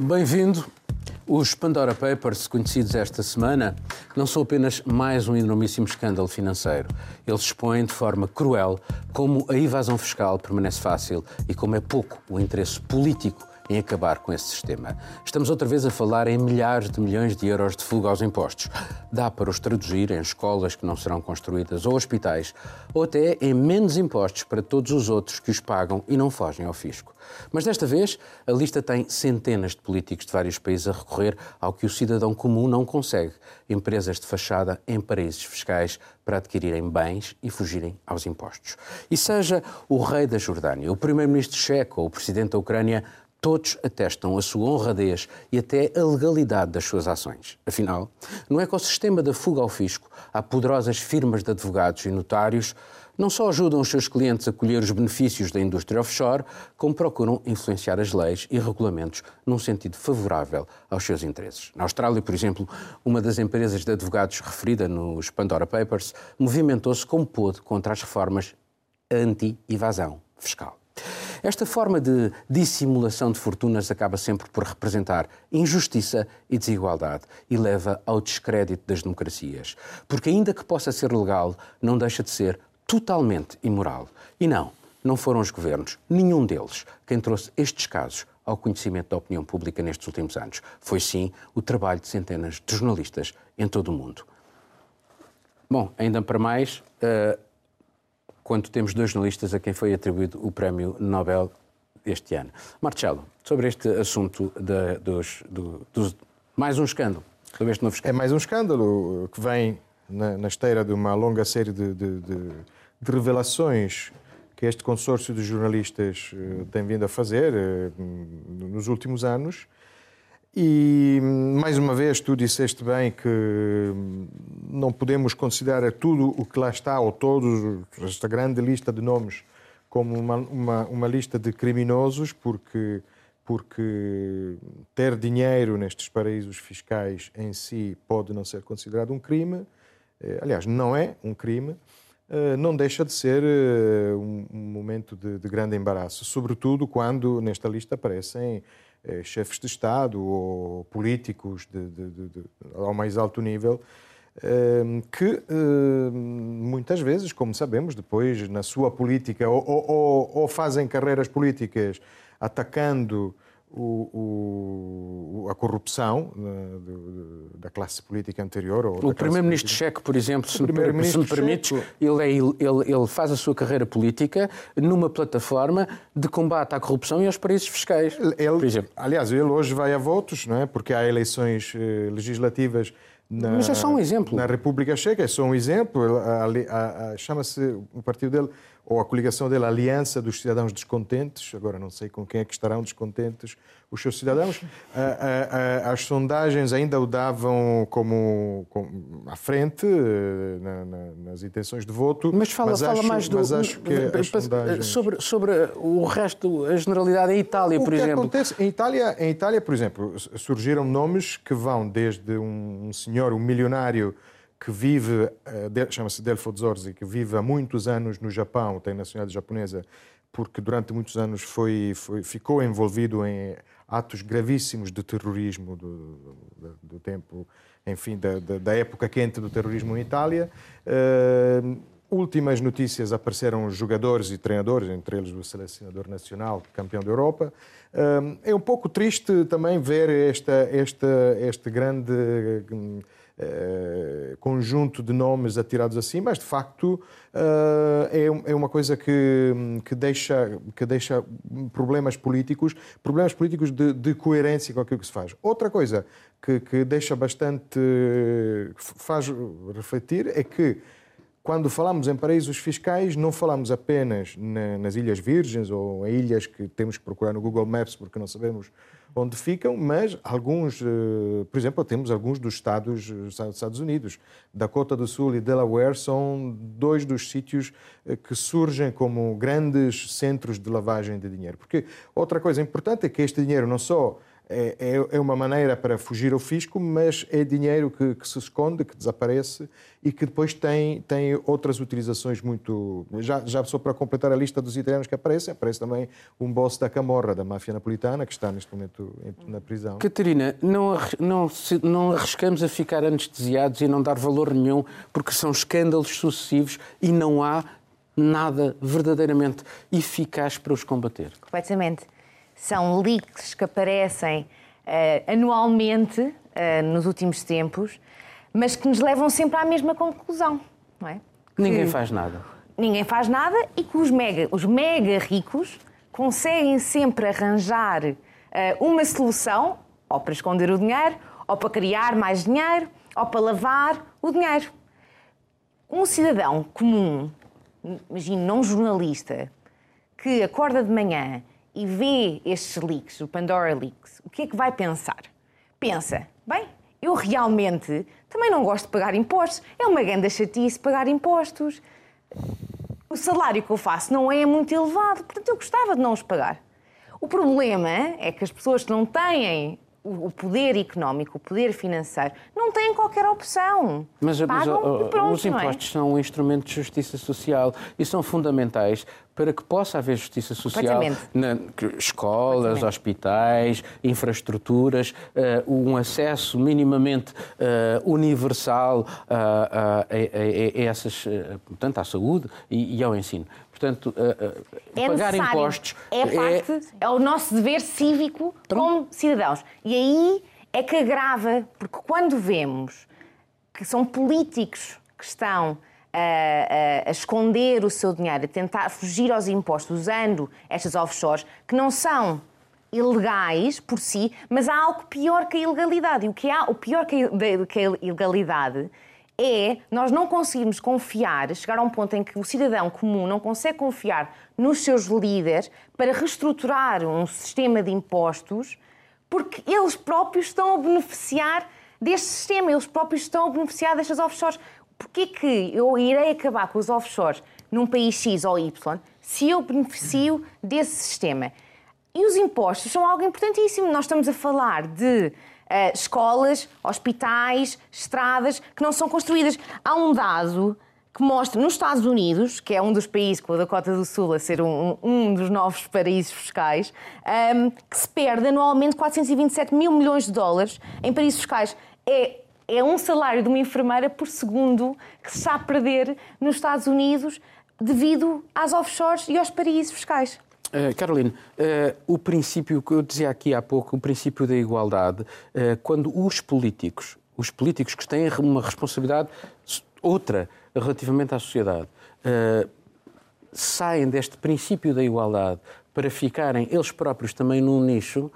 Bem-vindo. Os Pandora Papers, conhecidos esta semana, não são apenas mais um enormíssimo escândalo financeiro. Eles expõem de forma cruel como a evasão fiscal permanece fácil e como é pouco o interesse político em acabar com esse sistema. Estamos outra vez a falar em milhares de milhões de euros de fuga aos impostos. Dá para os traduzir em escolas que não serão construídas ou hospitais, ou até em menos impostos para todos os outros que os pagam e não fogem ao fisco. Mas desta vez, a lista tem centenas de políticos de vários países a recorrer ao que o cidadão comum não consegue: empresas de fachada em paraísos fiscais para adquirirem bens e fugirem aos impostos. E seja o rei da Jordânia, o primeiro-ministro checo ou o presidente da Ucrânia, todos atestam a sua honradez e até a legalidade das suas ações. Afinal, no ecossistema da fuga ao fisco, há poderosas firmas de advogados e notários não só ajudam os seus clientes a colher os benefícios da indústria offshore, como procuram influenciar as leis e regulamentos num sentido favorável aos seus interesses. Na Austrália, por exemplo, uma das empresas de advogados referida nos Pandora Papers movimentou-se como pôde contra as reformas anti-evasão fiscal. Esta forma de dissimulação de fortunas acaba sempre por representar injustiça e desigualdade e leva ao descrédito das democracias. Porque, ainda que possa ser legal, não deixa de ser totalmente imoral. E não, não foram os governos, nenhum deles, quem trouxe estes casos ao conhecimento da opinião pública nestes últimos anos. Foi sim o trabalho de centenas de jornalistas em todo o mundo. Bom, ainda para mais, uh, quando temos dois jornalistas a quem foi atribuído o Prémio Nobel este ano. Marcelo, sobre este assunto de, dos, do, dos, mais um escândalo, sobre este novo escândalo. É mais um escândalo que vem na, na esteira de uma longa série de, de, de, de revelações que este consórcio de jornalistas uh, tem vindo a fazer uh, nos últimos anos e, mais uma vez, tu disseste bem que não podemos considerar tudo o que lá está, ou todos, esta grande lista de nomes, como uma, uma, uma lista de criminosos, porque, porque ter dinheiro nestes paraísos fiscais em si pode não ser considerado um crime. Eh, aliás, não é um crime. Eh, não deixa de ser eh, um momento de, de grande embaraço, sobretudo quando nesta lista aparecem eh, chefes de Estado ou políticos de, de, de, ao mais alto nível, ehm, que ehm, muitas vezes, como sabemos, depois na sua política ou, ou, ou fazem carreiras políticas atacando o, o, a corrupção né, da classe política anterior. o primeiro-ministro checo, por exemplo, se, me, se me permites, ele, é, ele, ele, faz a sua carreira política numa plataforma de combate à corrupção e aos paraísos fiscais. Ele, por exemplo. Aliás, ele hoje vai a votos, não é? porque há eleições eh, legislativas na, Mas é só um exemplo. Na República Checa, é só um exemplo. Chama-se o partido dele ou a coligação dele, a Aliança dos Cidadãos Descontentes, agora não sei com quem é que estarão descontentes os seus cidadãos, as sondagens ainda o davam como, como à frente eh, na, na, nas intenções de voto. Mas fala, mas fala acho, mais do. Mas acho que as sondagens... sobre, sobre o resto, a generalidade em Itália, o por exemplo. Acontece, em, Itália, em Itália, por exemplo, surgiram nomes que vão desde um, um senhor, um milionário que vive, eh, chama-se Delfo Zorzi, que vive há muitos anos no Japão, tem nacionalidade japonesa, porque durante muitos anos foi, foi, ficou envolvido em atos gravíssimos de terrorismo do, do, do tempo, enfim, da, da, época quente do terrorismo em Itália. Uh, últimas notícias apareceram jogadores e treinadores, entre eles o selecionador nacional, campeão da Europa. Uh, é um pouco triste também ver esta, esta, este grande eh, conjunto de nomes atirados assim, mas de facto uh, é, é, uma coisa que, que, deixa, que deixa problemas políticos, problemas políticos de, de coerência com aquilo que se faz. Outra coisa que, que deixa bastante, faz refletir é que quando falamos em paraísos fiscais, não falamos apenas na, nas Ilhas Virgens ou em ilhas que temos que procurar no Google Maps porque não sabemos onde ficam, mas alguns, eh, por exemplo, temos alguns dos estados dos Estados Unidos. Dakota do Sul e Delaware são dois dos sítios eh, que surgem como grandes centros de lavagem de dinheiro. Porque outra coisa importante é que este dinheiro não só é, é, é uma maneira para fugir ao fisco, mas é dinheiro que, que, se esconde, que desaparece e que depois tem, tem outras utilizações muito. Já, já só para completar a lista dos italianos que aparecem, aparece também um boss da Camorra, da máfia napolitana, que está neste momento na prisão. Catarina, não, não, não arriscamos a ficar anestesiados e não dar valor nenhum, porque são escândalos sucessivos e não há nada verdadeiramente eficaz para os combater. Completamente são leaks que aparecem uh, anualmente uh, nos últimos tempos, mas que nos levam sempre à mesma conclusão, não é? Que ninguém faz nada. Ninguém faz nada e que os mega, os mega ricos conseguem sempre arranjar uh, uma solução, ou para esconder o dinheiro, ou para criar mais dinheiro, ou para lavar o dinheiro. Um cidadão comum, imagino, não jornalista, que acorda de manhã e vê estes leaks, o Pandora Leaks, o que é que vai pensar? Pensa, bem, eu realmente também não gosto de pagar impostos. É uma grande chatice pagar impostos. O salário que eu faço não é muito elevado, portanto eu gostava de não os pagar. O problema é que as pessoas que não têm o poder económico, o poder financeiro, não têm qualquer opção. Mas, Pagam mas pronto, os é? impostos é? são um instrumento de justiça social e são fundamentais para que possa haver justiça social na escolas, hospitais, infraestruturas, uh, um acesso minimamente uh, universal uh, a, a, a, essas, portanto, à saúde e, e ao ensino. Portanto, é pagar impostos é, parte, é... é o nosso dever cívico Pronto. como cidadãos. E aí é que agrava, porque quando vemos que são políticos que estão a, a, a, esconder o seu dinheiro, a tentar fugir aos impostos usando estas offshores, que não são ilegais por si, mas há algo pior que a ilegalidade. E o que há, o pior que a, que a ilegalidade é nós não conseguirmos confiar, chegar a um ponto em que o cidadão comum não consegue confiar nos seus líderes para reestruturar um sistema de impostos, porque eles próprios estão a beneficiar deste sistema, eles próprios estão a beneficiar destas offshores porquê que eu irei acabar com os offshores num país X ou Y se eu beneficio desse sistema? E os impostos são algo importantíssimo. Nós estamos a falar de uh, escolas, hospitais, estradas que não são construídas. Há um dado que mostra nos Estados Unidos, que é um dos países com a Dakota do Sul a ser um, um dos novos paraísos fiscais, um, ehm, que se perde anualmente 427 mil milhões de dólares em paraísos fiscais. É é um salário de uma enfermeira por segundo que se está a perder nos Estados Unidos devido às offshores e aos paraísos fiscais. Uh, Caroline, uh, o princípio que eu dizia aqui há pouco, o princípio da igualdade, uh, quando os políticos, os políticos que têm uma responsabilidade outra relativamente à sociedade, saem deste princípio da igualdade para ficarem eles próprios também num nicho,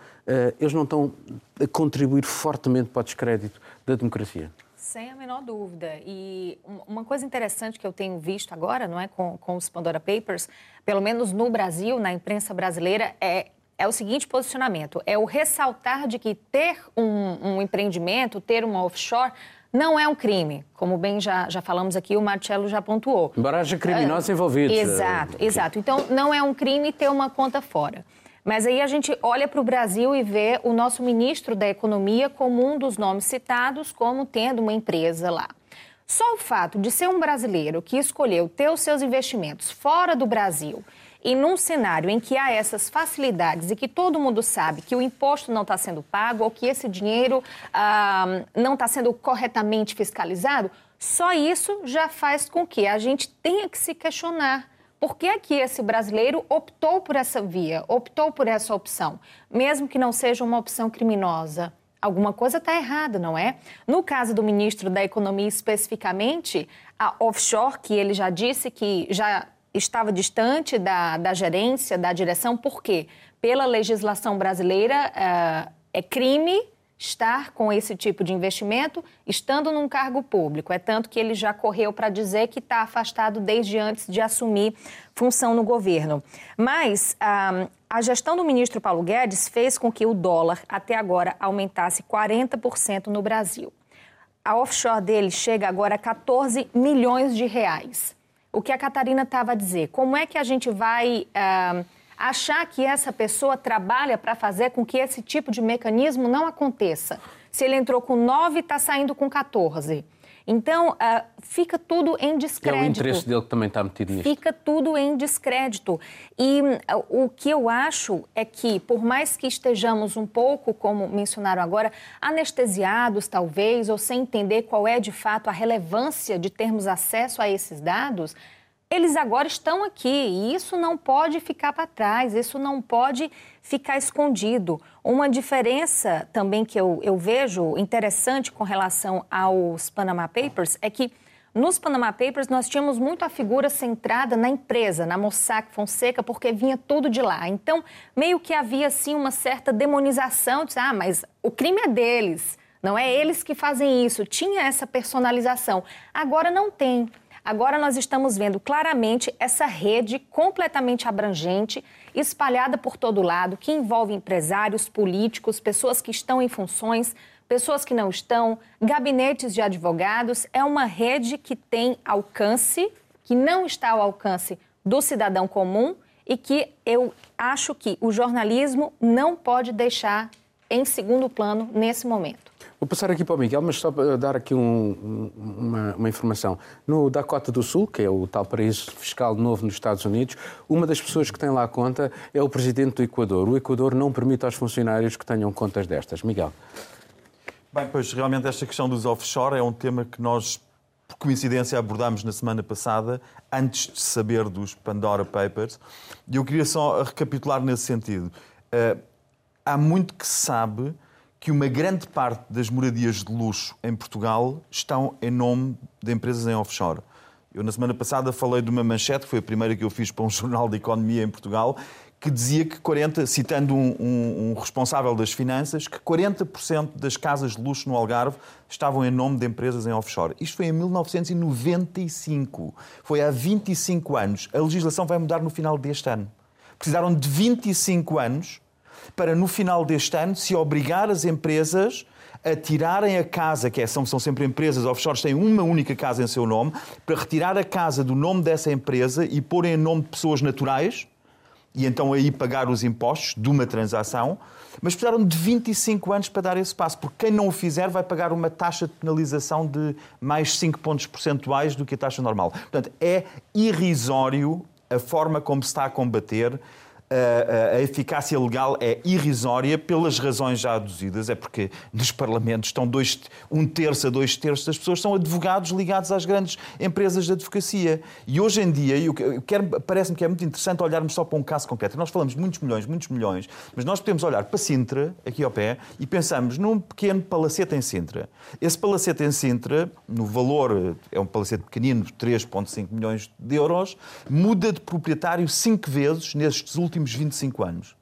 eles não estão a contribuir fortemente para o descrédito da democracia. Sem a menor dúvida. E uma coisa interessante que eu tenho visto agora, não é, com, com os Pandora Papers, pelo menos no Brasil, na imprensa brasileira, é, é o seguinte posicionamento: é o ressaltar de que ter um, um empreendimento, ter uma offshore, não é um crime, como bem já, já falamos aqui, o Marcelo já pontuou. Embora haja criminosos uh, envolvidos. Exato, exato. Então, não é um crime ter uma conta fora. Mas aí a gente olha para o Brasil e vê o nosso ministro da Economia como um dos nomes citados como tendo uma empresa lá. Só o fato de ser um brasileiro que escolheu ter os seus investimentos fora do Brasil e num cenário em que há essas facilidades e que todo mundo sabe que o imposto não está sendo pago ou que esse dinheiro ah, não está sendo corretamente fiscalizado, só isso já faz com que a gente tenha que se questionar por que, que esse brasileiro optou por essa via, optou por essa opção, mesmo que não seja uma opção criminosa? Alguma coisa está errada, não é? No caso do ministro da Economia especificamente, a offshore, que ele já disse que já estava distante da, da gerência, da direção, por quê? Pela legislação brasileira, uh, é crime estar com esse tipo de investimento estando num cargo público. É tanto que ele já correu para dizer que está afastado desde antes de assumir função no governo. Mas a, a gestão do ministro Paulo Guedes fez com que o dólar até agora aumentasse 40% no Brasil. A offshore dele chega agora a 14 milhões de reais. O que a Catarina estava a dizer? Como é que a gente vai. Achar que essa pessoa trabalha para fazer com que esse tipo de mecanismo não aconteça. Se ele entrou com 9, está saindo com 14. Então, uh, fica tudo em descrédito. É o interesse dele que também está metido nisso. Fica tudo em descrédito. E uh, o que eu acho é que, por mais que estejamos um pouco, como mencionaram agora, anestesiados, talvez, ou sem entender qual é de fato a relevância de termos acesso a esses dados, eles agora estão aqui e isso não pode ficar para trás, isso não pode ficar escondido. Uma diferença também que eu, eu vejo interessante com relação aos Panama Papers é que nos Panama Papers nós tínhamos muito a figura centrada na empresa, na Mossack Fonseca, porque vinha tudo de lá. Então, meio que havia assim uma certa demonização, de, ah, mas o crime é deles, não é eles que fazem isso. Tinha essa personalização. Agora não tem. Agora nós estamos vendo claramente essa rede completamente abrangente, espalhada por todo lado, que envolve empresários, políticos, pessoas que estão em funções, pessoas que não estão, gabinetes de advogados. É uma rede que tem alcance, que não está ao alcance do cidadão comum e que eu acho que o jornalismo não pode deixar em segundo plano nesse momento. Vou passar aqui para o Miguel, mas só para dar aqui um, uma, uma, informação. No Dakota do Sul, que é o tal paraíso fiscal novo nos Estados Unidos, uma das pessoas que tem lá a conta é o presidente do Equador. O Equador não permite aos funcionários que tenham contas destas. Miguel. Bem, pois realmente esta questão dos offshore é um tema que nós, por coincidência, abordámos na semana passada, antes de saber dos Pandora Papers. E eu queria só recapitular nesse sentido. Uh, há muito que se sabe que uma grande parte das moradias de luxo em Portugal estão em nome de empresas em offshore. Eu, na semana passada, falei de uma manchete, foi a primeira que eu fiz para um jornal de economia em Portugal, que dizia que 40, citando um, um, um responsável das finanças, que 40% das casas de luxo no Algarve estavam em nome de empresas em offshore. Isto foi em 1995. Foi há 25 anos. A legislação vai mudar no final deste ano. Precisaram de 25 anos para no final deste ano se obrigar as empresas a tirarem a casa, que é, são, são sempre empresas offshore, têm uma única casa em seu nome, para retirar a casa do nome dessa empresa e pôr em nome de pessoas naturais, e então aí pagar os impostos de uma transação, mas precisaram de 25 anos para dar esse passo, porque quem não o fizer vai pagar uma taxa de penalização de mais 5 pontos percentuais do que a taxa normal. Portanto, é irrisório a forma como se está a combater a, a, eficácia legal é irrisória pelas razões já aduzidas. É porque nos parlamentos estão dois, um terço a dois terços das pessoas são advogados ligados às grandes empresas de advocacia. E hoje em dia, parece-me que é muito interessante olharmos só para um caso concreto. Nós falamos muitos milhões, muitos milhões, mas nós podemos olhar para Sintra, aqui ao pé, e pensamos num pequeno palacete em Sintra. Esse palacete em Sintra, no valor, é um palacete pequenino, 3,5 milhões de euros, muda de proprietário cinco vezes nestes últimos últimos 25 anos.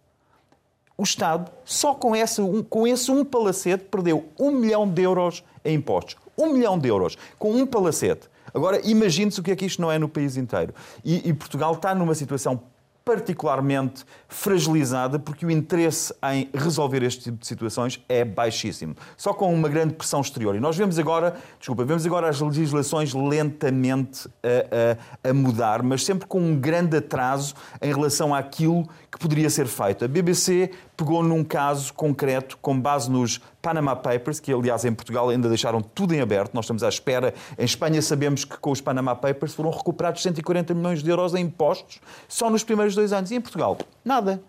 O Estado, só com esse, com esse um palacete, perdeu um milhão de euros em impostos. Um milhão de euros com um palacete. Agora, imagine-se o que é que isto não é no país inteiro. E, e Portugal está numa situação particularmente fragilizada porque o interesse em resolver este tipo de situações é baixíssimo. Só com uma grande pressão exterior. E nós vemos agora, desculpa, vemos agora as legislações lentamente a, a, a mudar, mas sempre com um grande atraso em relação àquilo que poderia ser feito. A BBC pegou num caso concreto, com base nos Panama Papers, que aliás em Portugal ainda deixaram tudo em aberto, nós estamos à espera. Em Espanha sabemos que com os Panama Papers foram recuperados 140 milhões de euros em impostos só nos primeiros dois anos. E em Portugal, nada.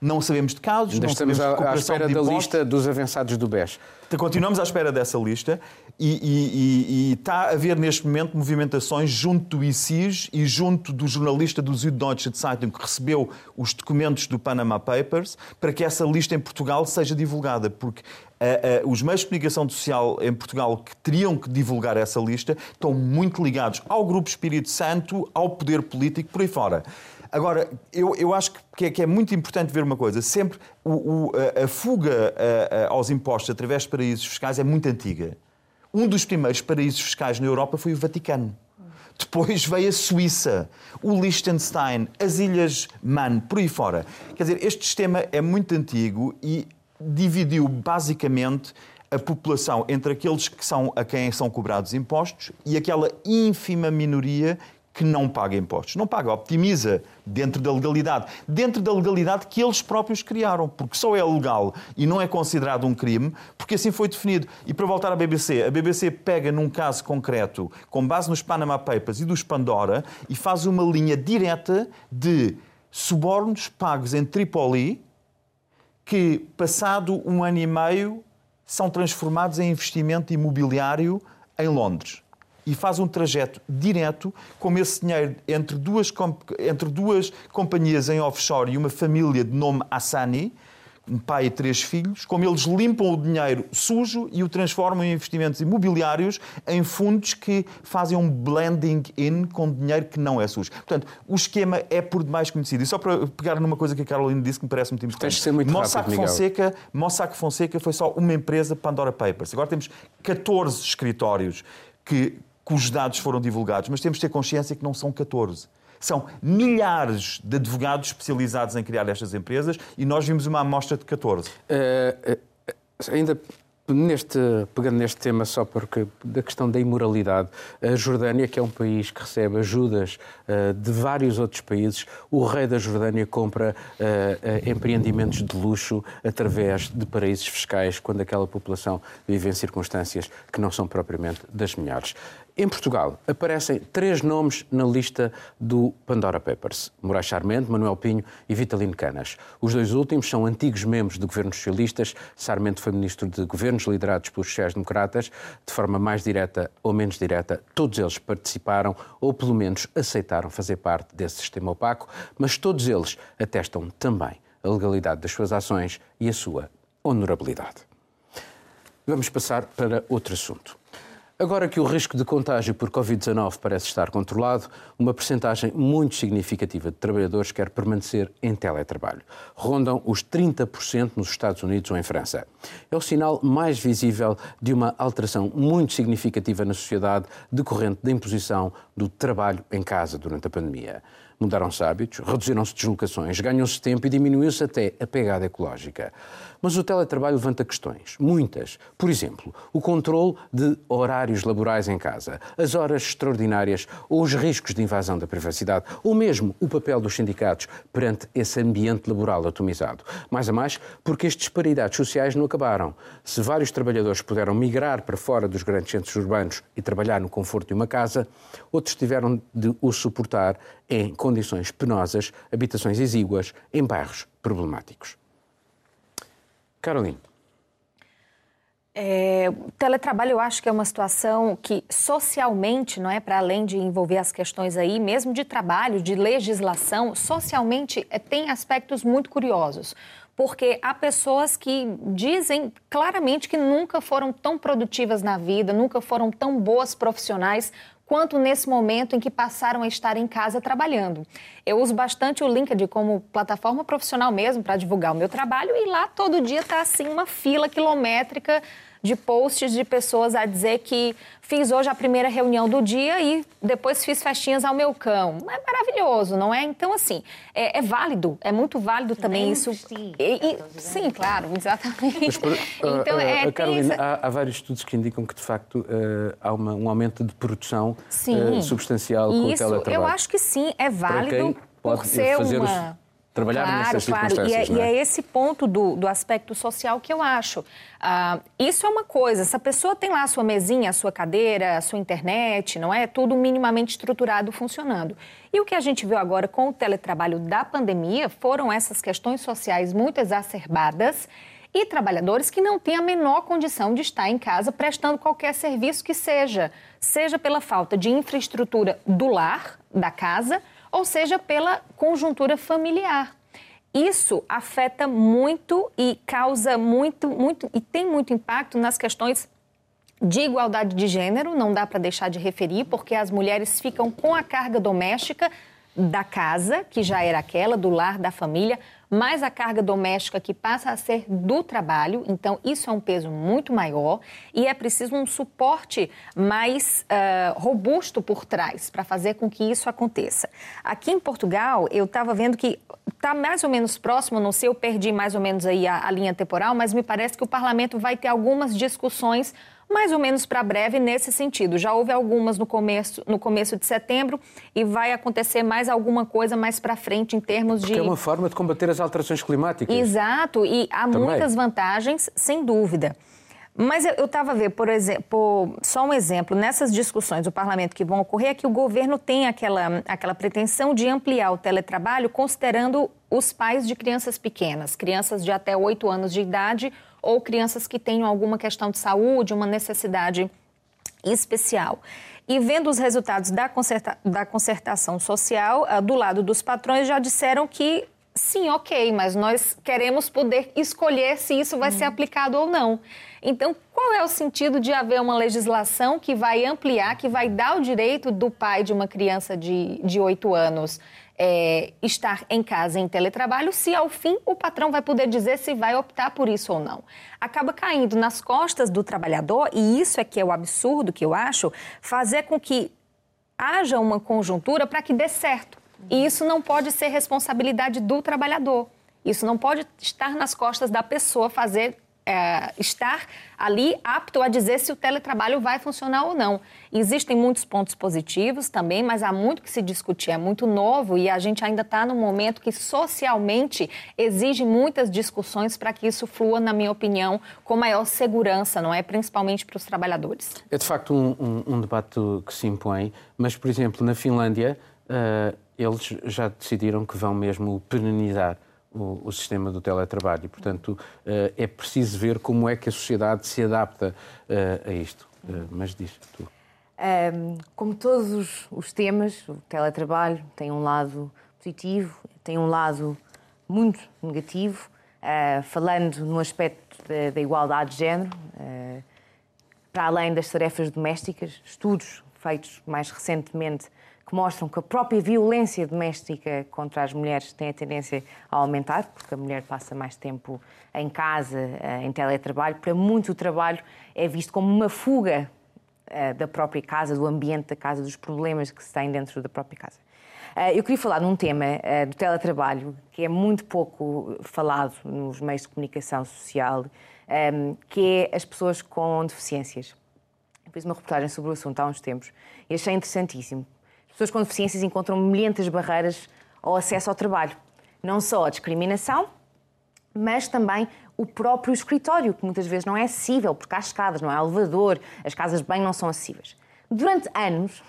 Não sabemos de casos, Ainda não estamos sabemos de à espera da lista dos avançados do BES. Então, continuamos à espera dessa lista e, está a haver neste momento movimentações junto do ICIS e junto do jornalista do Süddeutsche Zeitung que recebeu os documentos do Panama Papers para que essa lista em Portugal seja divulgada, porque uh, uh, os meios de comunicação social em Portugal que teriam que divulgar essa lista estão muito ligados ao Grupo Espírito Santo, ao poder político, por aí fora. Agora, eu, eu acho que é, que é muito importante ver uma coisa. Sempre o, o, a, a, fuga a, aos impostos através de paraísos fiscais é muito antiga. Um dos primeiros paraísos fiscais na Europa foi o Vaticano. Depois veio a Suíça, o Liechtenstein, as Ilhas Man, por aí fora. Quer dizer, este sistema é muito antigo e dividiu basicamente a população entre aqueles que são a quem são cobrados impostos e aquela ínfima minoria que não paga impostos. Não paga, optimiza dentro da legalidade. Dentro da legalidade que eles próprios criaram, porque só é legal e não é considerado um crime, porque assim foi definido. E para voltar à BBC, a BBC pega num caso concreto, com base nos Panama Papers e dos Pandora, e faz uma linha direta de subornos pagos em Tripoli que, passado um ano e meio, são transformados em investimento imobiliário em Londres e faz um trajeto direto, como esse dinheiro entre duas, entre duas companhias em offshore e uma família de nome Assani, um pai e três filhos, como eles limpam o dinheiro sujo e o transformam em investimentos imobiliários em fundos que fazem um blending in com dinheiro que não é sujo. Portanto, o esquema é por demais conhecido. E só para pegar numa coisa que a Carolina disse que me parece muito importante. ser muito Mossack rápido, Fonseca, Mossack Fonseca foi só uma empresa Pandora Papers. Agora temos 14 escritórios que cujos dados foram divulgados, mas temos de ter consciência que não são 14. São milhares de advogados especializados em criar estas empresas e nós vimos uma amostra de 14. Uh, uh, ainda Neste, pegando neste tema só porque da questão da imoralidade, a Jordânia, que é um país que recebe ajudas uh, de vários outros países, o rei da Jordânia compra uh, uh, empreendimentos de luxo através de paraísos fiscais, quando aquela população vive em circunstâncias que não são propriamente das melhores. Em Portugal, aparecem três nomes na lista do Pandora Papers: Moraes Sarmento, Manuel Pinho e Vitalino Canas. Os dois últimos são antigos membros de governos socialistas. Sarmento foi ministro de governos liderados pelos sociais-democratas, de forma mais direta ou menos direta. Todos eles participaram ou, pelo menos, aceitaram fazer parte desse sistema opaco, mas todos eles atestam também a legalidade das suas ações e a sua honorabilidade. Vamos passar para outro assunto. Agora que o risco de contágio por Covid-19 parece estar controlado, uma percentagem muito significativa de trabalhadores quer permanecer em teletrabalho. Rondam os 30% nos Estados Unidos ou em França. É o sinal mais visível de uma alteração muito significativa na sociedade decorrente da imposição do trabalho em casa durante a pandemia. Mudaram-se hábitos, reduziram-se deslocações, ganham-se tempo e diminuiu-se até a pegada ecológica. Mas o teletrabalho levanta questões, muitas. Por exemplo, o controle de horários laborais em casa, as horas extraordinárias ou os riscos de invasão da privacidade, ou mesmo o papel dos sindicatos perante esse ambiente laboral atomizado. Mais a mais, porque as disparidades sociais não acabaram. Se vários trabalhadores puderam migrar para fora dos grandes centros urbanos e trabalhar no conforto de uma casa, outros tiveram de o suportar em condições penosas, habitações exíguas, em bairros problemáticos. Carolina. É, teletrabalho eu acho que é uma situação que socialmente, não é para além de envolver as questões aí, mesmo de trabalho, de legislação, socialmente é, tem aspectos muito curiosos. Porque há pessoas que dizem claramente que nunca foram tão produtivas na vida, nunca foram tão boas profissionais quanto nesse momento em que passaram a estar em casa trabalhando. Eu uso bastante o LinkedIn como plataforma profissional mesmo para divulgar o meu trabalho e lá todo dia está assim uma fila quilométrica de posts de pessoas a dizer que fiz hoje a primeira reunião do dia e depois fiz festinhas ao meu cão. É maravilhoso, não é? Então, assim, é, é válido, é muito válido também isso. E, e, sim, claro, exatamente. Mas, por, então, uh, é, Carolina, há, há, vários estudos que indicam que, de facto, uh, há uma, um aumento de produção uh, substancial com isso, o teletrabalho. Eu acho que sim, é válido por ser uma trabalhar claro, nessas claro. circunstâncias. E é, é? e é, esse ponto do, do aspecto social que eu acho. Ah, isso é uma coisa, essa pessoa tem lá a sua mesinha, a sua cadeira, a sua internet, não é? Tudo minimamente estruturado, funcionando. E o que a gente viu agora com o teletrabalho da pandemia foram essas questões sociais muito exacerbadas e trabalhadores que não têm a menor condição de estar em casa prestando qualquer serviço que seja, seja pela falta de infraestrutura do lar, da casa, ou seja, pela conjuntura familiar. Isso afeta muito e causa muito, muito e tem muito impacto nas questões de igualdade de gênero, não dá para deixar de referir, porque as mulheres ficam com a carga doméstica da casa, que já era aquela, do lar, da família, mais a carga doméstica que passa a ser do trabalho. Então, isso é um peso muito maior e é preciso um suporte mais uh, robusto por trás para fazer com que isso aconteça. Aqui em Portugal, eu estava vendo que está mais ou menos próximo, não sei, eu perdi mais ou menos aí a, a linha temporal, mas me parece que o parlamento vai ter algumas discussões mais ou menos para breve nesse sentido. Já houve algumas no começo, no começo de setembro e vai acontecer mais alguma coisa mais para frente em termos Porque de. é uma forma de combater as alterações climáticas. Exato, e há Também. muitas vantagens, sem dúvida. Mas eu estava a ver, por exemplo, só um exemplo, nessas discussões do parlamento que vão ocorrer, é que o governo tem aquela, aquela pretensão de ampliar o teletrabalho considerando os pais de crianças pequenas, crianças de até 8 anos de idade ou crianças que tenham alguma questão de saúde, uma necessidade especial. E vendo os resultados da, concerta, da concertação social, uh, do lado dos patrões já disseram que sim, ok, mas nós queremos poder escolher se isso vai uhum. ser aplicado ou não. Então, qual é o sentido de haver uma legislação que vai ampliar, que vai dar o direito do pai de uma criança de, de 8 anos é, estar em casa em teletrabalho, se ao fim o patrão vai poder dizer se vai optar por isso ou não. Acaba caindo nas costas do trabalhador, e isso é que é o absurdo que eu acho, fazer com que haja uma conjuntura para que dê certo. E isso não pode ser responsabilidade do trabalhador. Isso não pode estar nas costas da pessoa fazer é, estar ali apto a dizer se o teletrabalho vai funcionar ou não. Existem muitos pontos positivos também, mas há muito que se discutir, é muito novo e a gente ainda está num momento que socialmente exige muitas discussões para que isso flua, na minha opinião, com maior segurança, não é? Principalmente para os trabalhadores. É de facto um, um, um debate que se impõe, mas, por exemplo, na Finlândia, uh, eles já decidiram que vão mesmo penalizar o, o, sistema do teletrabalho. Portanto, uh, é preciso ver como é que a sociedade se adapta uh, a isto. Uh, mas diz tu. Um, como todos os, os, temas, o teletrabalho tem um lado positivo, tem um lado muito negativo. falando no aspecto da, da igualdade de género, para além das tarefas domésticas, estudos feitos mais recentemente que mostram que a própria violência doméstica contra as mulheres tem a tendência a aumentar, porque a mulher passa mais tempo em casa, eh, em teletrabalho. Para muito o trabalho é visto como uma fuga eh, da própria casa, do ambiente da casa, dos problemas que se têm dentro da própria casa. Eh, eu queria falar num tema do teletrabalho que é muito pouco falado nos meios de comunicação social, que é as pessoas com deficiências. Fiz uma reportagem sobre o assunto há uns tempos e achei interessantíssimo pessoas com deficiências encontram milhentas barreiras ao acesso ao trabalho. Não só a discriminação, mas também o próprio escritório, que muitas vezes não é acessível, porque há escadas, não há elevador, as casas banho não são acessíveis. Durante anos,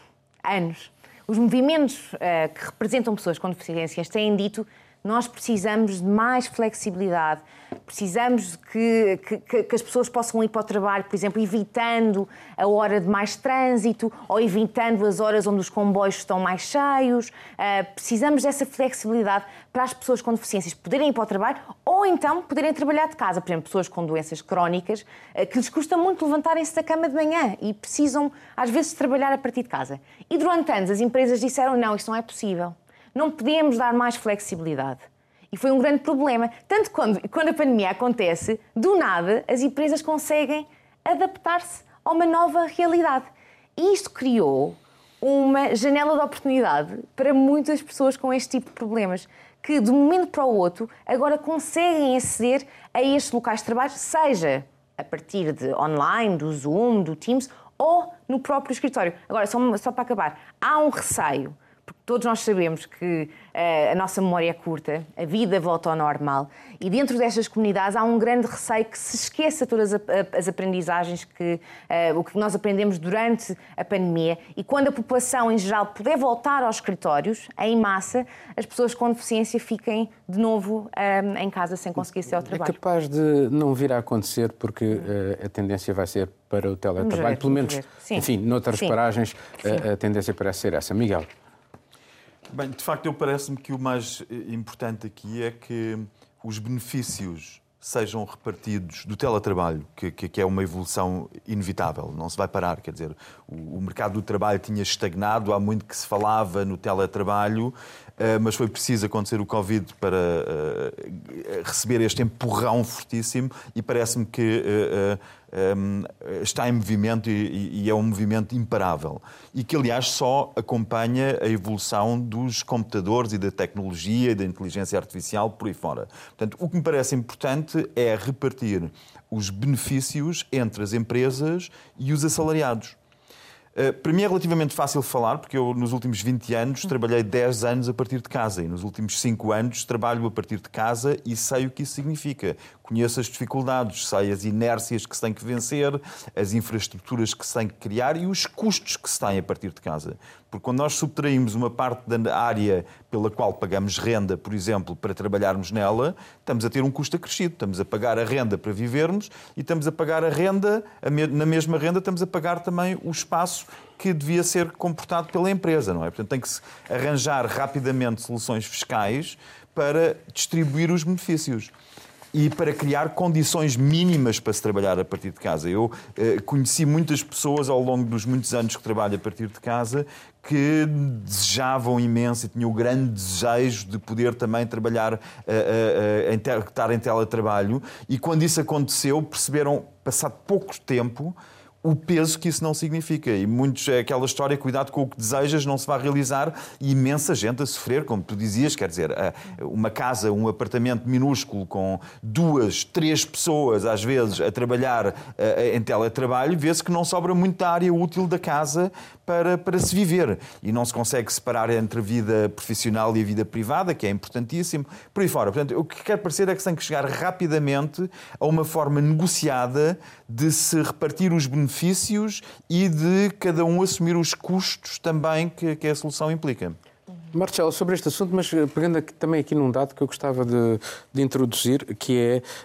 anos, os movimentos uh, que representam pessoas com deficiências têm dito nós precisamos de mais flexibilidade, precisamos que, que, que, as pessoas possam ir para o trabalho, por exemplo, evitando a hora de mais trânsito ou evitando as horas onde os comboios estão mais cheios. Uh, precisamos dessa flexibilidade para as pessoas com deficiências poderem ir para o trabalho ou então poderem trabalhar de casa. Por exemplo, pessoas com doenças crónicas uh, que lhes custa muito levantarem-se da cama de manhã e precisam, às vezes, trabalhar a partir de casa. E durante anos as empresas disseram: não, isso não é possível não podemos dar mais flexibilidade. E foi um grande problema. Tanto quando, quando a pandemia acontece, do nada, as empresas conseguem adaptar-se a uma nova realidade. E isto criou uma janela de oportunidade para muitas pessoas com este tipo de problemas, que de um momento para o outro agora conseguem aceder a estes locais de trabalho, seja a partir de online, do Zoom, do Teams ou no próprio escritório. Agora, só, só para acabar, há um receio todos nós sabemos que uh, a nossa memória é curta, a vida volta ao normal e dentro destas comunidades há um grande receio que se esqueça todas as aprendizagens que uh, o que nós aprendemos durante a pandemia e quando a população em geral puder voltar aos escritórios em massa, as pessoas com deficiência fiquem de novo um, eh, em casa sem conseguir ser ao é trabalho. É capaz de não vir a acontecer porque uh, a tendência vai ser para o teletrabalho, ver, pelo menos, enfim, noutras Sim. paragens a, a tendência parece ser essa. Miguel. Bem, de facto, eu parece-me que o mais eh, importante aqui é que os benefícios sejam repartidos do teletrabalho, que, que, é uma evolução inevitável, não se vai parar. Quer dizer, o, o, mercado do trabalho tinha estagnado, há muito que se falava no teletrabalho, uh, mas foi preciso acontecer o Covid para uh, receber este empurrão fortíssimo e parece-me que está em movimento e, é um movimento imparável. E que, aliás, só acompanha a evolução dos computadores e da tecnologia e da inteligência artificial por aí fora. Portanto, o que me parece importante é repartir os benefícios entre as empresas e os assalariados. Uh, para mim é relativamente fácil falar, porque eu nos últimos 20 anos trabalhei 10 anos a partir de casa e nos últimos 5 anos trabalho a partir de casa e sei o que isso significa conheço as dificuldades, sei as inércias que se tem que vencer, as infraestruturas que se tem que criar e os custos que se têm a partir de casa. Porque quando nós subtraímos uma parte da área pela qual pagamos renda, por exemplo, para trabalharmos nela, estamos a ter um custo acrescido. Estamos a pagar a renda para vivermos e estamos a pagar a renda, na mesma renda, estamos a pagar também o espaço que devia ser comportado pela empresa, não é? Portanto, tem que se arranjar rapidamente soluções fiscais para distribuir os benefícios e para criar condições mínimas para se trabalhar a partir de casa. Eu eh, conheci muitas pessoas ao longo dos muitos anos que trabalho a partir de casa que desejavam imenso e tinham o grande desejo de poder também trabalhar, uh, em estar em teletrabalho. E quando isso aconteceu, perceberam, passado pouco tempo, o peso que isso não significa. E muitos é aquela história, cuidado com o que desejas, não se vai realizar, e imensa gente a sofrer, como tu dizias, quer dizer, uma casa, um apartamento minúsculo com duas, três pessoas, às vezes, a trabalhar em teletrabalho, vê-se que não sobra muita área útil da casa para, para se viver. E não se consegue separar entre a vida profissional e a vida privada, que é importantíssimo, por aí fora. Portanto, o que quer parecer é que se tem que chegar rapidamente a uma forma negociada de se repartir os benefícios e de cada um assumir os custos também que, que a solução implica. Marcelo, sobre este assunto, mas eh, pegando aqui, também aqui num dado que eu gostava de, de introduzir, que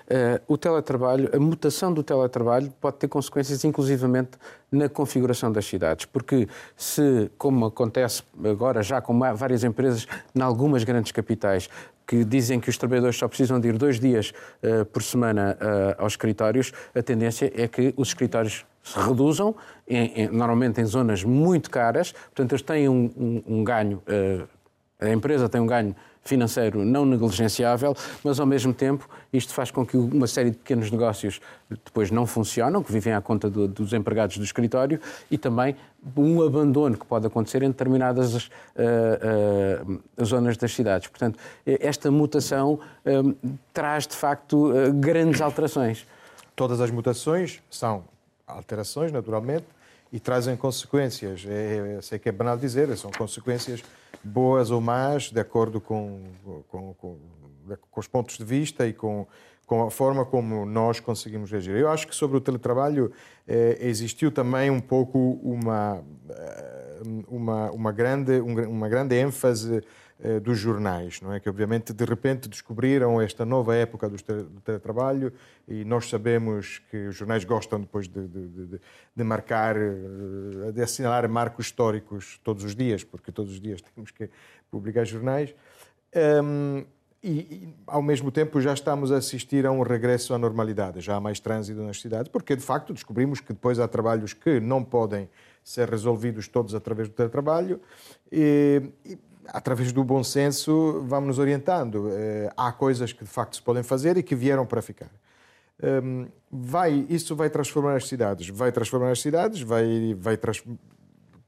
é uh, o teletrabalho, a mutação do teletrabalho pode ter consequências inclusivamente na configuração das cidades, porque se, como acontece agora já com várias empresas em algumas grandes capitais, que dizem que os trabalhadores só precisam de ir dois dias uh, por semana uh, aos escritórios, a tendência é que os escritórios se reduzam, em, em, normalmente em zonas muito caras, portanto, eles têm um, um, um ganho, uh, a empresa tem um ganho financeiro não negligenciável, mas ao mesmo tempo isto faz com que uma série de pequenos negócios depois não funcionam, que vivem à conta do, dos empregados do escritório e também um abandono que pode acontecer em determinadas uh, uh, zonas das cidades. Portanto, esta mutação uh, traz de facto grandes alterações. Todas as mutações são alterações, naturalmente, e trazem consequências. É, é sei que é banal dizer, são consequências boas ou más, de acordo com, com, com, com os pontos de vista e com, com a forma como nós conseguimos reagir. Eu acho que sobre o teletrabalho eh, existiu também um pouco uma, eh, uma, uma, grande, uma grande ênfase dos jornais, não é? Que obviamente de repente descobriram esta nova época do teletrabalho e nós sabemos que os jornais gostam depois de, de, de, de marcar, eh, de assinalar marcos históricos todos os dias, porque todos os dias temos que publicar jornais. Um, e, e, ao mesmo tempo, já estamos a assistir a um regresso à normalidade, já há mais trânsito nas cidades, porque de facto descobrimos que depois há trabalhos que não podem ser resolvidos todos através do teletrabalho. E, e através do bom senso, vamos nos orientando. Eh, há coisas que de facto se podem fazer e que vieram para ficar. Ehm, vai, isso vai transformar as cidades, vai transformar as cidades, vai, vai trans,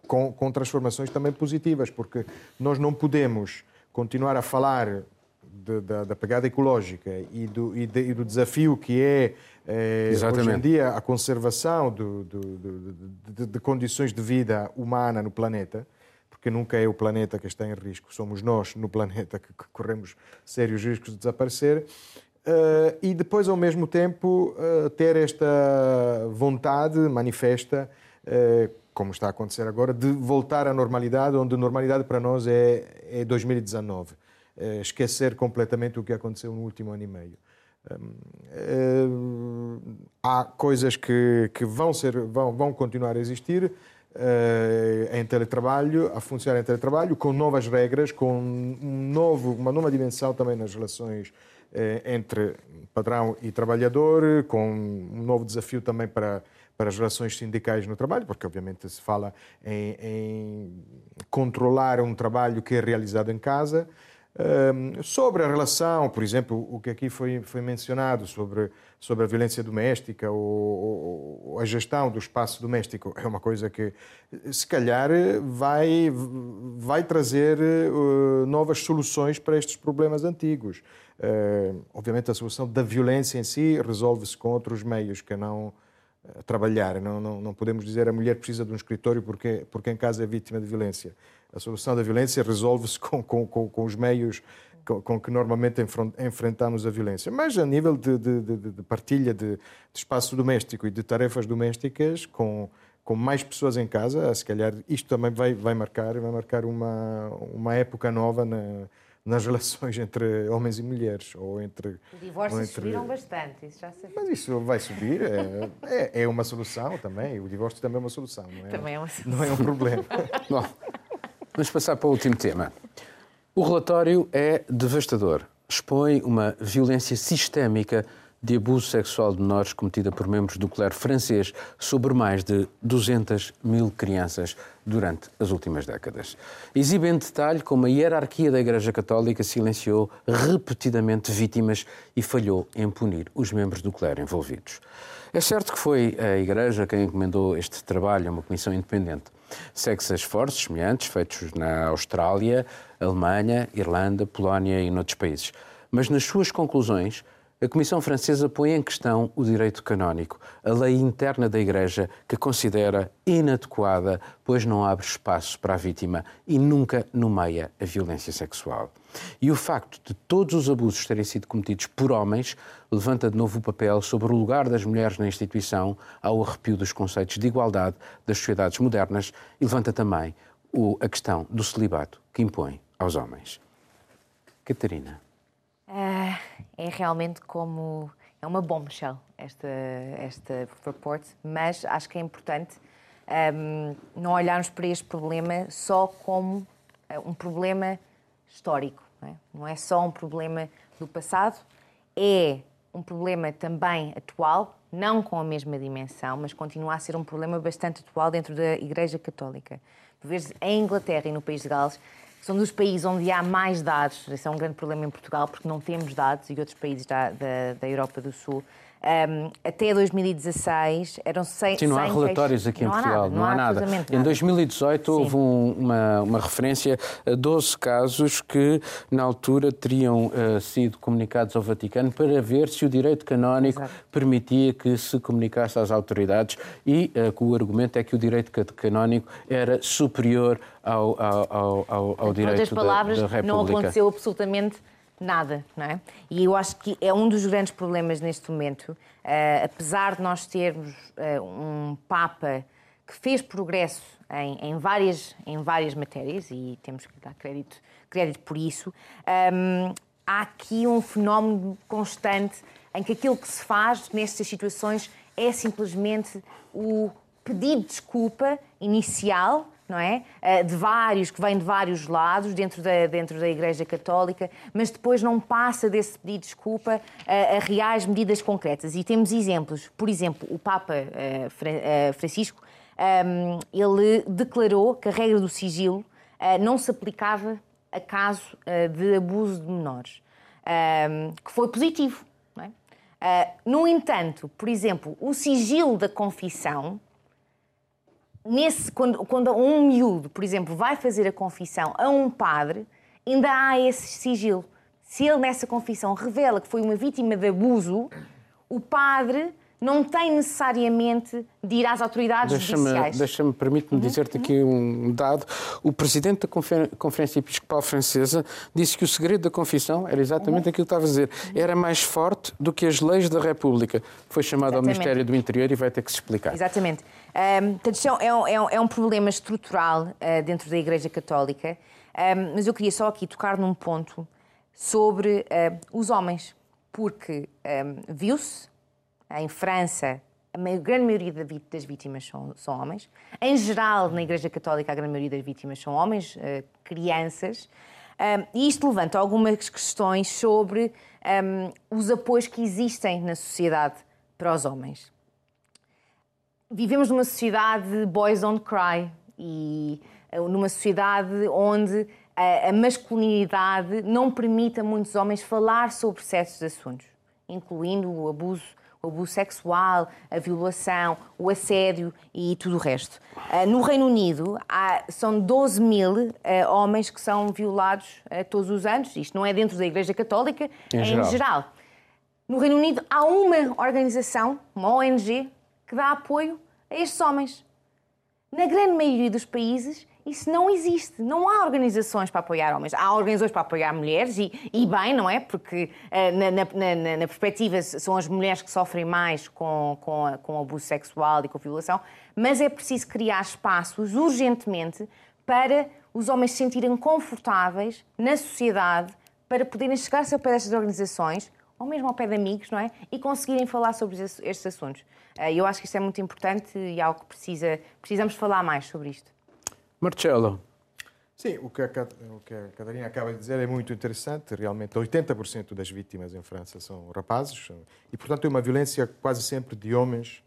com, com transformações também positivas, porque nós não podemos continuar a falar de, da, da, pegada ecológica e do, e, de, e do desafio que é, é hoje em dia a conservação do, do, de, de, condições de vida humana no planeta porque nunca é o planeta que está em risco, somos nós no planeta que corremos sérios riscos de desaparecer. Uh, e depois, ao mesmo tempo, uh, ter esta vontade manifesta, uh, como está a acontecer agora, de voltar à normalidade, onde normalidade para nós é, é 2019. esquecer completamente o que aconteceu no último ano e meio. há coisas que, que vão, ser, vão, vão continuar a existir, em teletrabalho, a funcionar em teletrabalho, com novas regras, com um novo, uma nova dimensão também nas relações uh, entre padrão e trabalhador, com um novo desafio também para, para as relações sindicais no trabalho, porque obviamente se fala em, em controlar um trabalho que é realizado em casa. Sobre a relação, por exemplo, o que aqui foi, foi mencionado sobre, sobre a violência doméstica ou, ou, a gestão do espaço doméstico, é uma coisa que, se calhar, vai, vai trazer uh, novas soluções para estes problemas antigos. Uh, obviamente, a solução da violência em si resolve-se com outros meios que não uh, trabalhar. Não, não, não podemos dizer a mulher precisa de um escritório porque, porque em casa é vítima de violência. A solução da violência resolve-se com, com, com, com, os meios com, com, que normalmente enfrentamos a violência. Mas a nível de, de, de, de partilha de, espaço doméstico e de tarefas domésticas, com, com mais pessoas em casa, se calhar isto também vai, vai marcar, vai marcar uma, uma época nova na, nas relações entre homens e mulheres. Ou entre, Os divórcios entre... subiram bastante, isso já se Mas isso vai subir, é, é, é, uma solução também, o divórcio também é uma solução, não é, também é uma solução. Não é um problema. Bom, Vamos passar para o último tema. O relatório é devastador. Expõe uma violência sistémica de abuso sexual de menores cometida por membros do clero francês sobre mais de 200 mil crianças durante as últimas décadas. Exibe em detalhe como a hierarquia da Igreja Católica silenciou repetidamente vítimas e falhou em punir os membros do clero envolvidos. É certo que foi a Igreja quem encomendou este trabalho a uma comissão independente. Segue-se esforços semelhantes feitos na Austrália, Alemanha, Irlanda, Polónia e noutros países. Mas nas suas conclusões, a Comissão Francesa põe em questão o direito canónico, a lei interna da Igreja, que considera inadequada, pois não abre espaço para a vítima e nunca nomeia a violência sexual. E o facto de todos os abusos terem sido cometidos por homens levanta de novo o papel sobre o lugar das mulheres na instituição, ao arrepio dos conceitos de igualdade das sociedades modernas e levanta também a questão do celibato que impõe aos homens. Catarina. Uh, é realmente como. É uma bombshell esta, esta report, mas acho que é importante um, não olharmos para este problema só como uh, um problema histórico. Não é? não é só um problema do passado, é um problema também atual, não com a mesma dimensão, mas continua a ser um problema bastante atual dentro da Igreja Católica. Por vezes, em Inglaterra e no país de Gales, são dos países onde há mais dados. Esse é um grande problema em Portugal, porque não temos dados, e outros países da, da, da Europa do Sul. Um, até 2016 eram 100 Sim, não há relatórios aqui em Portugal, não há nada. Não há nada. Em 2018 Sim. houve um, uma, uma, referência a 12 casos que, na altura, teriam uh, sido comunicados ao Vaticano para ver se o direito canónico Exato. permitia que se comunicasse às autoridades e uh, o argumento é que o direito canónico era superior ao, ao, ao, ao direito palavras, da, da República. Não aconteceu absolutamente nada, não é? E eu acho que é um dos grandes problemas neste momento, uh, apesar de nós termos uh, um Papa que fez progresso em, em, várias, em várias matérias, e temos que dar crédito, crédito por isso, um, ehm, há aqui um fenómeno constante em que aquilo que se faz nestas situações é simplesmente o pedido de desculpa inicial não é? Eh, de vários, que vêm de vários lados dentro da, dentro da Igreja Católica, mas depois não passa desse pedido de desculpa a, eh, a reais medidas concretas. E temos exemplos. Por exemplo, o Papa uh, Francisco, um, ehm, ele declarou que a regra do sigilo não se aplicava a caso de abuso de menores, ehm, que foi positivo. É? no entanto, por exemplo, o sigilo da confissão nesse, quando, quando um miúdo, por exemplo, vai fazer a confissão a um padre, ainda há esse sigilo. Se ele nessa confissão revela que foi uma vítima de abuso, o padre não tem necessariamente de ir às autoridades deixa judiciais. Deixa-me, permite-me uhum. dizer-te aqui um dado. O presidente da Conferência Episcopal Francesa disse que o segredo da confissão era exatamente uhum. aquilo que estava a dizer. Era mais forte do que as leis da República. Foi chamado exatamente. ao Ministério do Interior e vai ter que se explicar. Exatamente. Um, é, um, é, um, é um problema estrutural uh, dentro da Igreja Católica, um, mas eu queria só aqui tocar num ponto sobre uh, os homens, porque viu-se em França, a grande maioria das vítimas são, são, homens. Em geral, na Igreja Católica, a grande maioria das vítimas são homens, uh, crianças. Um, e isto levanta algumas questões sobre os apoios que existem na sociedade para os homens. Vivemos numa sociedade boys don't cry e numa sociedade onde a masculinidade não permite a muitos homens falar sobre certos assuntos, incluindo o abuso o abuso sexual, a violação, o assédio e tudo o resto. Ah, no Reino Unido, há, são 12 mil uh, homens que são violados uh, todos os anos. Isto não é dentro da Igreja Católica, em é geral. em geral. No Reino Unido, há uma organização, uma ONG, que dá apoio a estes homens. Na grande maioria dos países, isso não existe. Não há organizações para apoiar homens. Há organizações para apoiar mulheres e, e bem, não é? Porque uh, na, na, na, na, perspectiva são as mulheres que sofrem mais com, com, com abuso sexual e com violação, mas é preciso criar espaços urgentemente para os homens se sentirem confortáveis na sociedade para poderem chegar-se ao pé destas organizações ou mesmo ao pé de amigos, não é? E conseguirem falar sobre estes assuntos. Eh, eu acho que isto é muito importante e é algo que precisa, precisamos falar mais sobre isto. Marcelo. Sim, o que, a, o que a Catarina acaba de dizer é muito interessante. Realmente, 80% das vítimas em França são rapazes e, portanto, é uma violência quase sempre de homens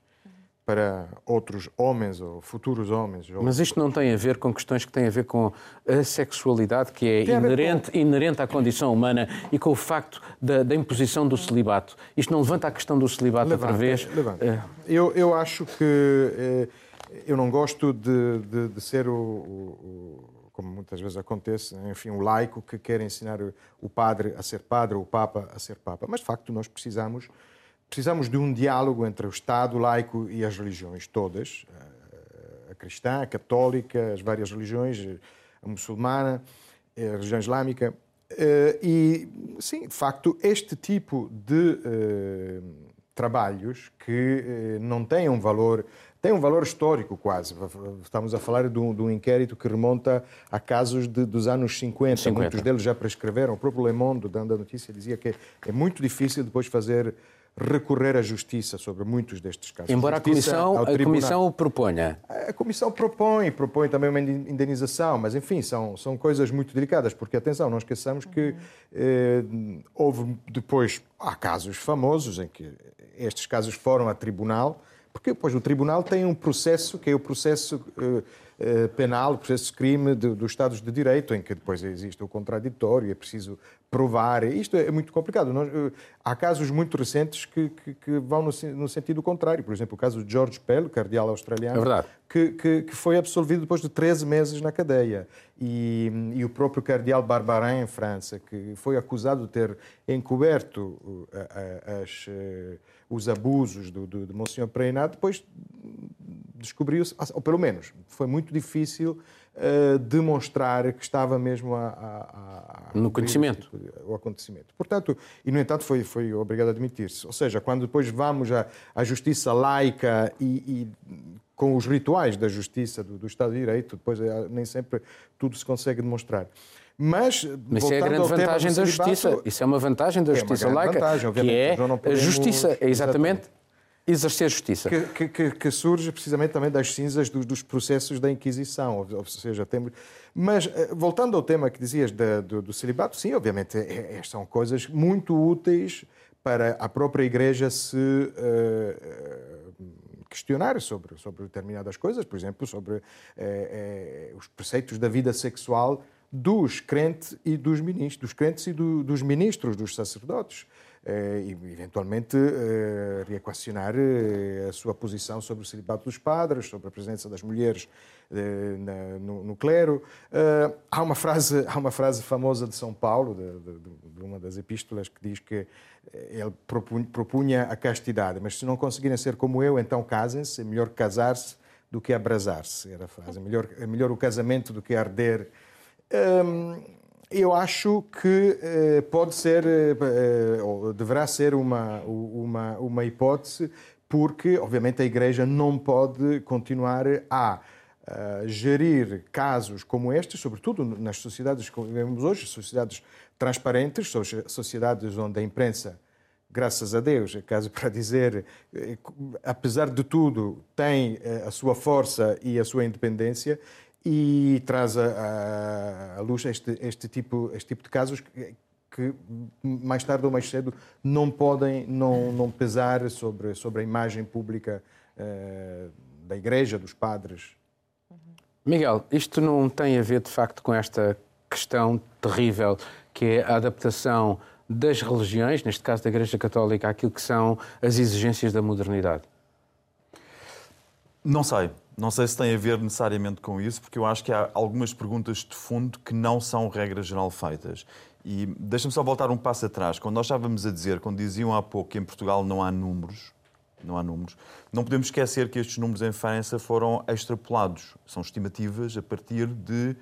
para outros homens ou futuros homens. Mas isto não tem a ver com questões que têm a ver com a sexualidade, que é inerente, com... inerente à condição humana e com o facto da, da, imposição do celibato. Isto não levanta a questão do celibato levanta, outra vez? Levanta. É. Eu, eu acho que. Eh, eu não gosto de, de, de ser o, o, como muitas vezes acontece, enfim, o laico que quer ensinar o padre a ser padre ou o papa a ser papa. Mas, de facto, nós precisamos, precisamos de um diálogo entre o Estado, o laico e as religiões todas, a cristã, a católica, as várias religiões, a muçulmana, a religião islâmica. Eh, e, sim, de facto, este tipo de eh, trabalhos que eh, não têm um valor tem um valor histórico quase. Estamos a falar de um, de um inquérito que remonta a casos de, dos anos 50. 50. Muitos deles já prescreveram. O próprio Le Monde, dando a notícia, dizia que é muito difícil depois fazer recorrer à justiça sobre muitos destes casos. Embora a Comissão, a Comissão o proponha. A Comissão propõe, propõe também uma indenização, mas enfim, são, são coisas muito delicadas, porque atenção, não esqueçamos que eh, houve depois, há casos famosos em que estes casos foram a tribunal, porque pois, o tribunal tem um processo, que é o processo uh, penal, o processo de crime de, dos Estados de Direito, em que depois existe o contraditório, é preciso provar. Isto é muito complicado. Nós, uh, há casos muito recentes que, que, que vão no, no, sentido contrário. Por exemplo, o caso de George Pell, cardeal australiano, é que, que, foi absolvido depois de 13 meses na cadeia. E, e o próprio cardeal Barbarin, em França, que foi acusado de ter encoberto as os abusos do, do, de Monsenhor Preinado, depois descobriu-se, ou pelo menos foi muito difícil uh, demonstrar que estava mesmo a, a, a no conhecimento o acontecimento. Portanto, e no entanto foi foi obrigado a admitir-se. Ou seja, quando depois vamos à, à justiça laica e, e com os rituais da justiça do, do Estado de Direito, depois eh, nem sempre tudo se consegue demonstrar. Mas, Mas isso é a grande vantagem da justiça. Isso é uma vantagem da é justiça laica, vantagem, que é a justiça, é exatamente exercer justiça. Que, que, que, surge precisamente também das cinzas dos, dos processos da Inquisição, ou, seja, temos... Mas, eh, voltando ao tema que dizias do, do celibato, sim, obviamente, é, é, são coisas muito úteis para a própria Igreja se uh, questionar sobre, sobre determinadas coisas, por exemplo, sobre uh, uh, os preceitos da vida sexual dos crentes e dos ministros, dos crentes e do, dos ministros, dos sacerdotes. Eh, e, eventualmente, eh, reequacionar eh, a sua posição sobre o celibato dos padres, sobre a presença das mulheres no, clero. Há uma, frase, há uma frase famosa de São Paulo, de, de, de uma das epístolas, que diz que ele propunha, a castidade, mas se não conseguirem ser como eu, então casem-se, é melhor casar-se do que abrasar-se, era a frase. É melhor, é melhor o casamento do que arder eu acho que eh, pode ser, eh, eh, ou deverá ser uma, uma, uma hipótese, porque, obviamente, a Igreja não pode continuar a gerir casos como estes, sobretudo nas sociedades que vivemos hoje, sociedades transparentes, sociedades onde a imprensa, graças a Deus, é caso para dizer, apesar de tudo, tem a sua força e a sua independência, e traz à luz este, este, tipo, este tipo de casos que, que, mais tarde ou mais cedo não podem não, não pesar sobre, sobre a imagem pública uh, da Igreja, dos padres. Miguel, isto não tem a ver de facto com esta questão terrível que é a adaptação das religiões, neste caso da Igreja Católica, àquilo que são as exigências da modernidade? Não sei. Não sei se tem a ver necessariamente com isso, porque eu acho que há algumas perguntas de fundo que não são regra geral feitas. E deixa-me só voltar um passo atrás. Quando nós estávamos a dizer, quando diziam há pouco que em Portugal não há números, não há números, não podemos esquecer que estes números em França foram extrapolados. São estimativas a partir de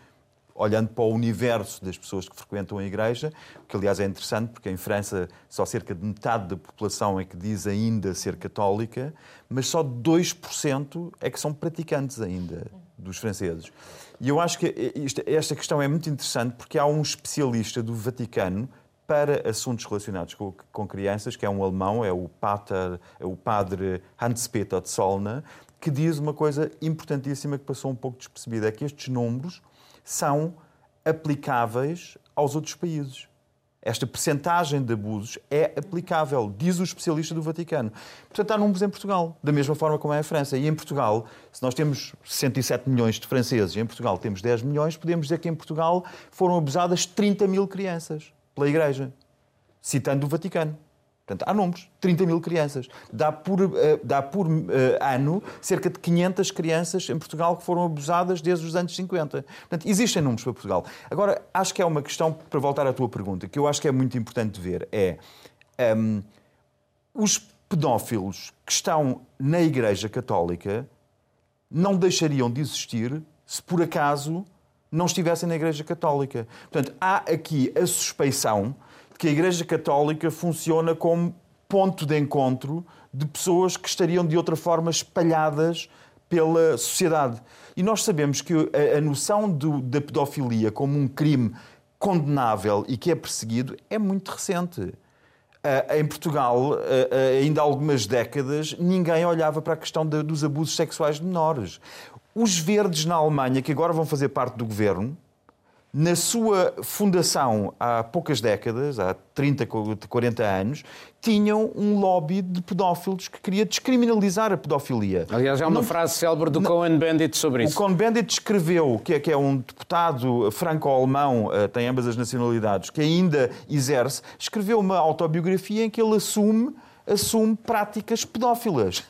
olhando para o universo das pessoas que frequentam a igreja, que aliás é interessante porque em França só cerca de metade da população é que diz ainda ser católica, mas só 2% é que são praticantes ainda dos franceses. E eu acho que esta questão é muito interessante porque há um especialista do Vaticano para assuntos relacionados com, com crianças, que é um alemão, é o, pater, é o padre Hans-Peter Zollner, que diz uma coisa importantíssima que passou um pouco despercebida, é que estes números são aplicáveis aos outros países. Esta percentagem de abusos é aplicável, diz o especialista do Vaticano. Portanto, há números em Portugal, da mesma forma como é a França. E em Portugal, se nós temos 107 milhões de franceses e em Portugal temos 10 milhões, podemos dizer que em Portugal foram abusadas 30 mil crianças pela Igreja, citando o Vaticano. Portanto, há números, 30 mil crianças. Dá por, uh, dá por uh, ano cerca de 500 crianças em Portugal que foram abusadas desde os anos 50. Portanto, existem números para Portugal. Agora, acho que é uma questão, para voltar à tua pergunta, que eu acho que é muito importante ver, é um, ehm, os pedófilos que estão na Igreja Católica não deixariam de existir se por acaso não estivessem na Igreja Católica. Portanto, há aqui a suspeição que a Igreja Católica funciona como ponto de encontro de pessoas que estariam de outra forma espalhadas pela sociedade. E nós sabemos que a, a noção do, da pedofilia como um crime condenável e que é perseguido é muito recente. Uh, em Portugal, uh, uh, ainda há algumas décadas, ninguém olhava para a questão de, dos abusos sexuais de menores. Os verdes na Alemanha, que agora vão fazer parte do governo, na sua fundação há poucas décadas, há 30, 40 anos, tinham um lobby de pedófilos que queria descriminalizar a pedofilia. Aliás, há uma não, frase célebre do Cohen-Bendit sobre isso. O Cohen-Bendit escreveu, que é, que é um deputado franco-alemão, eh, tem ambas as nacionalidades, que ainda exerce, escreveu uma autobiografia em que ele assume, assume práticas pedófilas.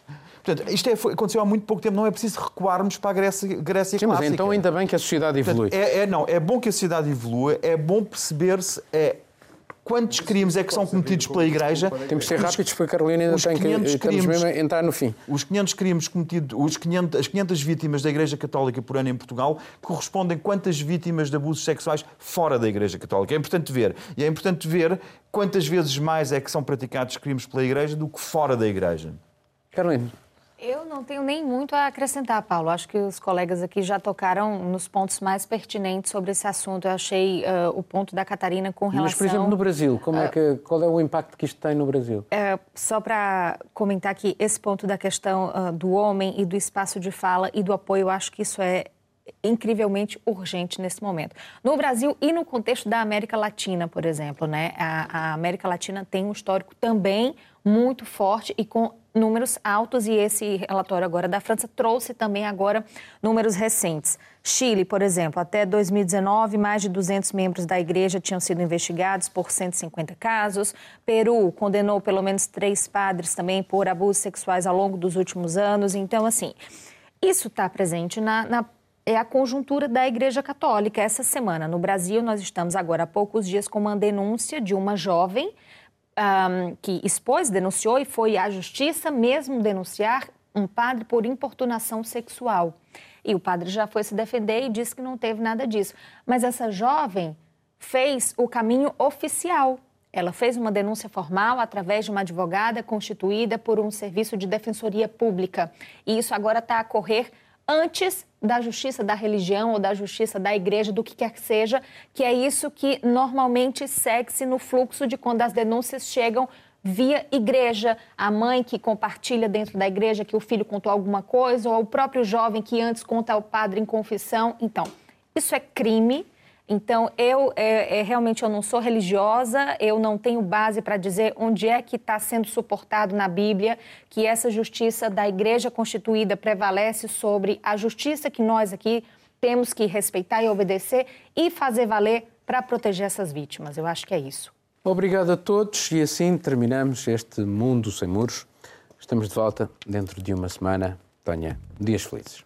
Portanto, isto é, foi, aconteceu há muito pouco tempo, não é preciso recuarmos para a Grécia, Grécia Sim, clássica. Mas então ainda bem que a sociedade evolui. Portanto, é, é, não, é bom que a sociedade evolua, é bom perceber-se é, quantos crimes é que são cometidos pela Igreja. Temos que ser rápidos, porque a Carolina ainda tem que estamos crimes, mesmo a entrar no fim. Os 500 crimes cometidos, os 500, as 500 vítimas da Igreja Católica por ano em Portugal correspondem quantas vítimas de abusos sexuais fora da Igreja Católica. É importante ver. E é importante ver quantas vezes mais é que são praticados crimes pela Igreja do que fora da Igreja. Carolina. Eu não tenho nem muito a acrescentar, Paulo. Acho que os colegas aqui já tocaram nos pontos mais pertinentes sobre esse assunto. Eu achei uh, o ponto da Catarina com relação... Mas, por exemplo, no Brasil, como é que, qual é o impacto que isto tem no Brasil? Uh, só para comentar aqui, esse ponto da questão uh, do homem e do espaço de fala e do apoio, eu acho que isso é incrivelmente urgente nesse momento. No Brasil e no contexto da América Latina, por exemplo, né? A, a América Latina tem um histórico também muito forte e com números altos e esse relatório agora da França trouxe também agora números recentes. Chile, por exemplo, até 2019, mais de 200 membros da igreja tinham sido investigados por 150 casos. Peru condenou pelo menos três padres também por abusos sexuais ao longo dos últimos anos. Então, assim, isso está presente na, na é a conjuntura da Igreja Católica. Essa semana, no Brasil, nós estamos agora há poucos dias com uma denúncia de uma jovem um, que expôs, denunciou e foi à justiça mesmo denunciar um padre por importunação sexual. E o padre já foi se defender e disse que não teve nada disso. Mas essa jovem fez o caminho oficial. Ela fez uma denúncia formal através de uma advogada constituída por um serviço de defensoria pública. E isso agora está a correr antes da justiça da religião ou da justiça da igreja, do que quer que seja, que é isso que normalmente segue-se no fluxo de quando as denúncias chegam via igreja, a mãe que compartilha dentro da igreja que o filho contou alguma coisa, ou o próprio jovem que antes conta ao padre em confissão. Então, isso é crime, então, eu é, é, realmente eu não sou religiosa, eu não tenho base para dizer onde é que está sendo suportado na Bíblia que essa justiça da Igreja Constituída prevalece sobre a justiça que nós aqui temos que respeitar e obedecer e fazer valer para proteger essas vítimas. Eu acho que é isso. Obrigado a todos e assim terminamos este Mundo Sem Muros. Estamos de volta dentro de uma semana. Tenha dias felizes.